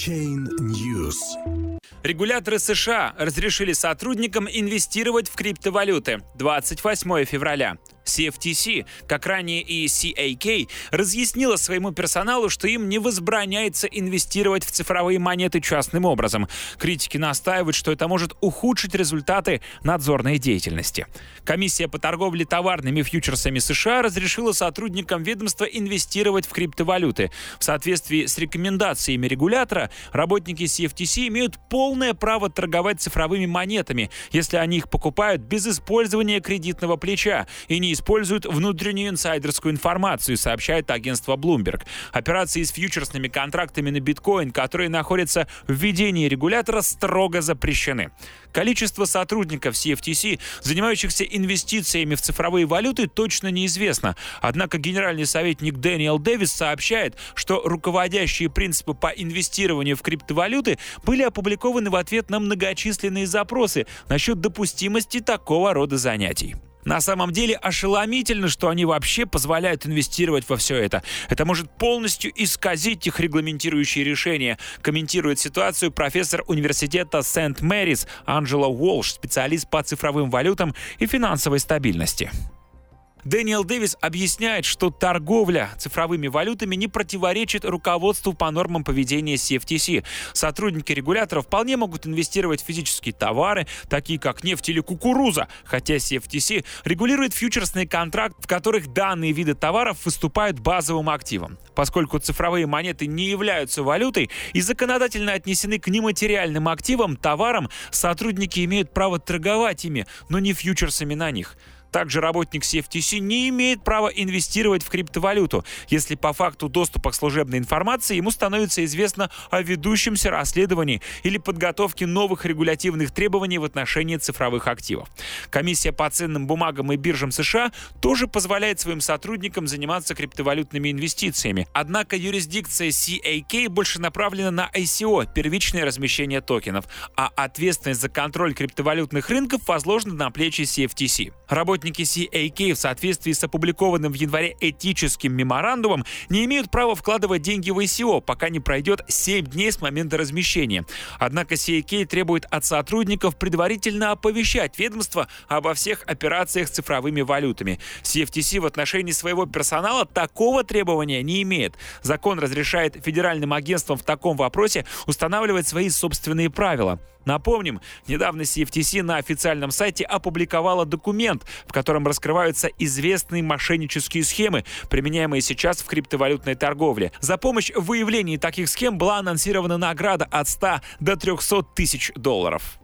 Chain News. Регуляторы США разрешили сотрудникам инвестировать в криптовалюты 28 февраля. CFTC, как ранее и CAK, разъяснила своему персоналу, что им не возбраняется инвестировать в цифровые монеты частным образом. Критики настаивают, что это может ухудшить результаты надзорной деятельности. Комиссия по торговле товарными фьючерсами США разрешила сотрудникам ведомства инвестировать в криптовалюты. В соответствии с рекомендациями регулятора, работники CFTC имеют полное право торговать цифровыми монетами, если они их покупают без использования кредитного плеча и не используют внутреннюю инсайдерскую информацию, сообщает агентство Bloomberg. Операции с фьючерсными контрактами на биткоин, которые находятся в ведении регулятора, строго запрещены. Количество сотрудников CFTC, занимающихся инвестициями в цифровые валюты, точно неизвестно. Однако генеральный советник Дэниел Дэвис сообщает, что руководящие принципы по инвестированию в криптовалюты были опубликованы в ответ на многочисленные запросы насчет допустимости такого рода занятий. На самом деле ошеломительно, что они вообще позволяют инвестировать во все это. Это может полностью исказить их регламентирующие решения, комментирует ситуацию профессор университета Сент-Мэрис Анджела Уолш, специалист по цифровым валютам и финансовой стабильности. Дэниел Дэвис объясняет, что торговля цифровыми валютами не противоречит руководству по нормам поведения CFTC. Сотрудники регулятора вполне могут инвестировать в физические товары, такие как нефть или кукуруза, хотя CFTC регулирует фьючерсный контракт, в которых данные виды товаров выступают базовым активом. Поскольку цифровые монеты не являются валютой и законодательно отнесены к нематериальным активам, товарам, сотрудники имеют право торговать ими, но не фьючерсами на них. Также работник CFTC не имеет права инвестировать в криптовалюту, если по факту доступа к служебной информации ему становится известно о ведущемся расследовании или подготовке новых регулятивных требований в отношении цифровых активов. Комиссия по ценным бумагам и биржам США тоже позволяет своим сотрудникам заниматься криптовалютными инвестициями. Однако юрисдикция CAK больше направлена на ICO, первичное размещение токенов, а ответственность за контроль криптовалютных рынков возложена на плечи CFTC. Работник Работники CAK в соответствии с опубликованным в январе этическим меморандумом не имеют права вкладывать деньги в ICO, пока не пройдет 7 дней с момента размещения. Однако CAK требует от сотрудников предварительно оповещать ведомство обо всех операциях с цифровыми валютами. CFTC в отношении своего персонала такого требования не имеет. Закон разрешает федеральным агентствам в таком вопросе устанавливать свои собственные правила. Напомним, недавно CFTC на официальном сайте опубликовала документ, в котором раскрываются известные мошеннические схемы, применяемые сейчас в криптовалютной торговле. За помощь в выявлении таких схем была анонсирована награда от 100 до 300 тысяч долларов.